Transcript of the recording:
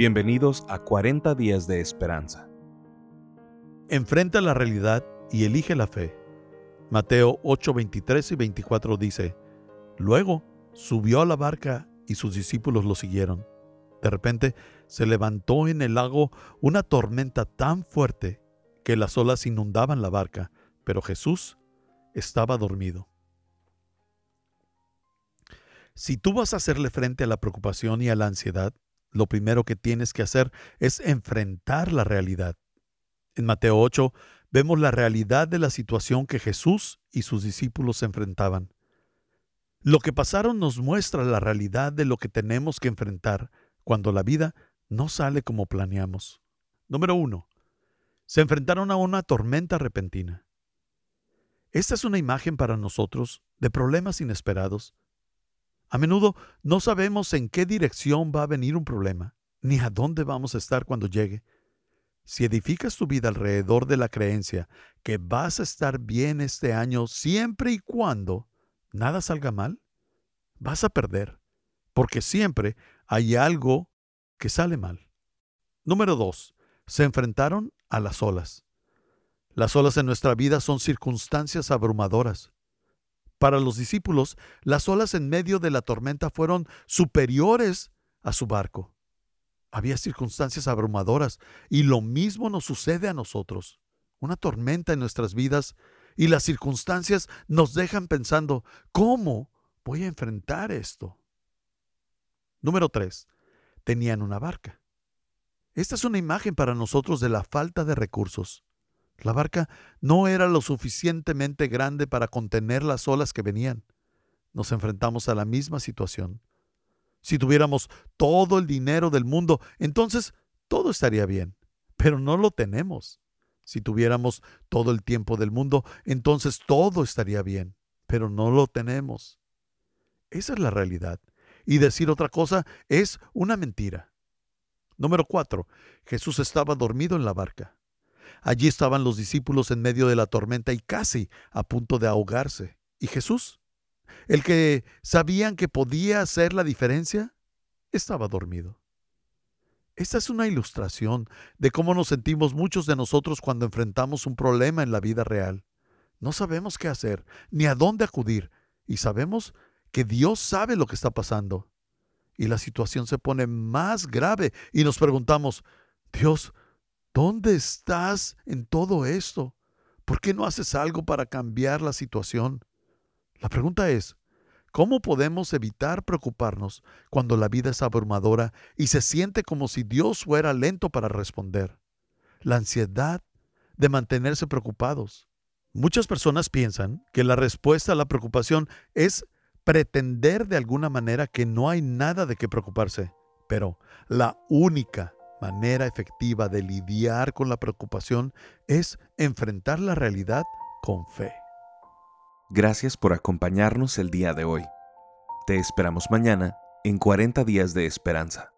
Bienvenidos a 40 días de esperanza. Enfrenta la realidad y elige la fe. Mateo 8, 23 y 24 dice, Luego subió a la barca y sus discípulos lo siguieron. De repente se levantó en el lago una tormenta tan fuerte que las olas inundaban la barca, pero Jesús estaba dormido. Si tú vas a hacerle frente a la preocupación y a la ansiedad, lo primero que tienes que hacer es enfrentar la realidad. En Mateo 8 vemos la realidad de la situación que Jesús y sus discípulos enfrentaban. Lo que pasaron nos muestra la realidad de lo que tenemos que enfrentar cuando la vida no sale como planeamos. Número 1. Se enfrentaron a una tormenta repentina. Esta es una imagen para nosotros de problemas inesperados a menudo no sabemos en qué dirección va a venir un problema, ni a dónde vamos a estar cuando llegue. Si edificas tu vida alrededor de la creencia que vas a estar bien este año siempre y cuando nada salga mal, vas a perder, porque siempre hay algo que sale mal. Número 2. Se enfrentaron a las olas. Las olas en nuestra vida son circunstancias abrumadoras. Para los discípulos, las olas en medio de la tormenta fueron superiores a su barco. Había circunstancias abrumadoras y lo mismo nos sucede a nosotros. Una tormenta en nuestras vidas y las circunstancias nos dejan pensando, ¿cómo voy a enfrentar esto? Número 3. Tenían una barca. Esta es una imagen para nosotros de la falta de recursos. La barca no era lo suficientemente grande para contener las olas que venían. Nos enfrentamos a la misma situación. Si tuviéramos todo el dinero del mundo, entonces todo estaría bien, pero no lo tenemos. Si tuviéramos todo el tiempo del mundo, entonces todo estaría bien, pero no lo tenemos. Esa es la realidad. Y decir otra cosa es una mentira. Número 4. Jesús estaba dormido en la barca. Allí estaban los discípulos en medio de la tormenta y casi a punto de ahogarse. ¿Y Jesús? El que sabían que podía hacer la diferencia, estaba dormido. Esta es una ilustración de cómo nos sentimos muchos de nosotros cuando enfrentamos un problema en la vida real. No sabemos qué hacer, ni a dónde acudir, y sabemos que Dios sabe lo que está pasando. Y la situación se pone más grave y nos preguntamos, Dios, ¿Dónde estás en todo esto? ¿Por qué no haces algo para cambiar la situación? La pregunta es, ¿cómo podemos evitar preocuparnos cuando la vida es abrumadora y se siente como si Dios fuera lento para responder? La ansiedad de mantenerse preocupados. Muchas personas piensan que la respuesta a la preocupación es pretender de alguna manera que no hay nada de qué preocuparse, pero la única manera efectiva de lidiar con la preocupación es enfrentar la realidad con fe. Gracias por acompañarnos el día de hoy. Te esperamos mañana en 40 días de esperanza.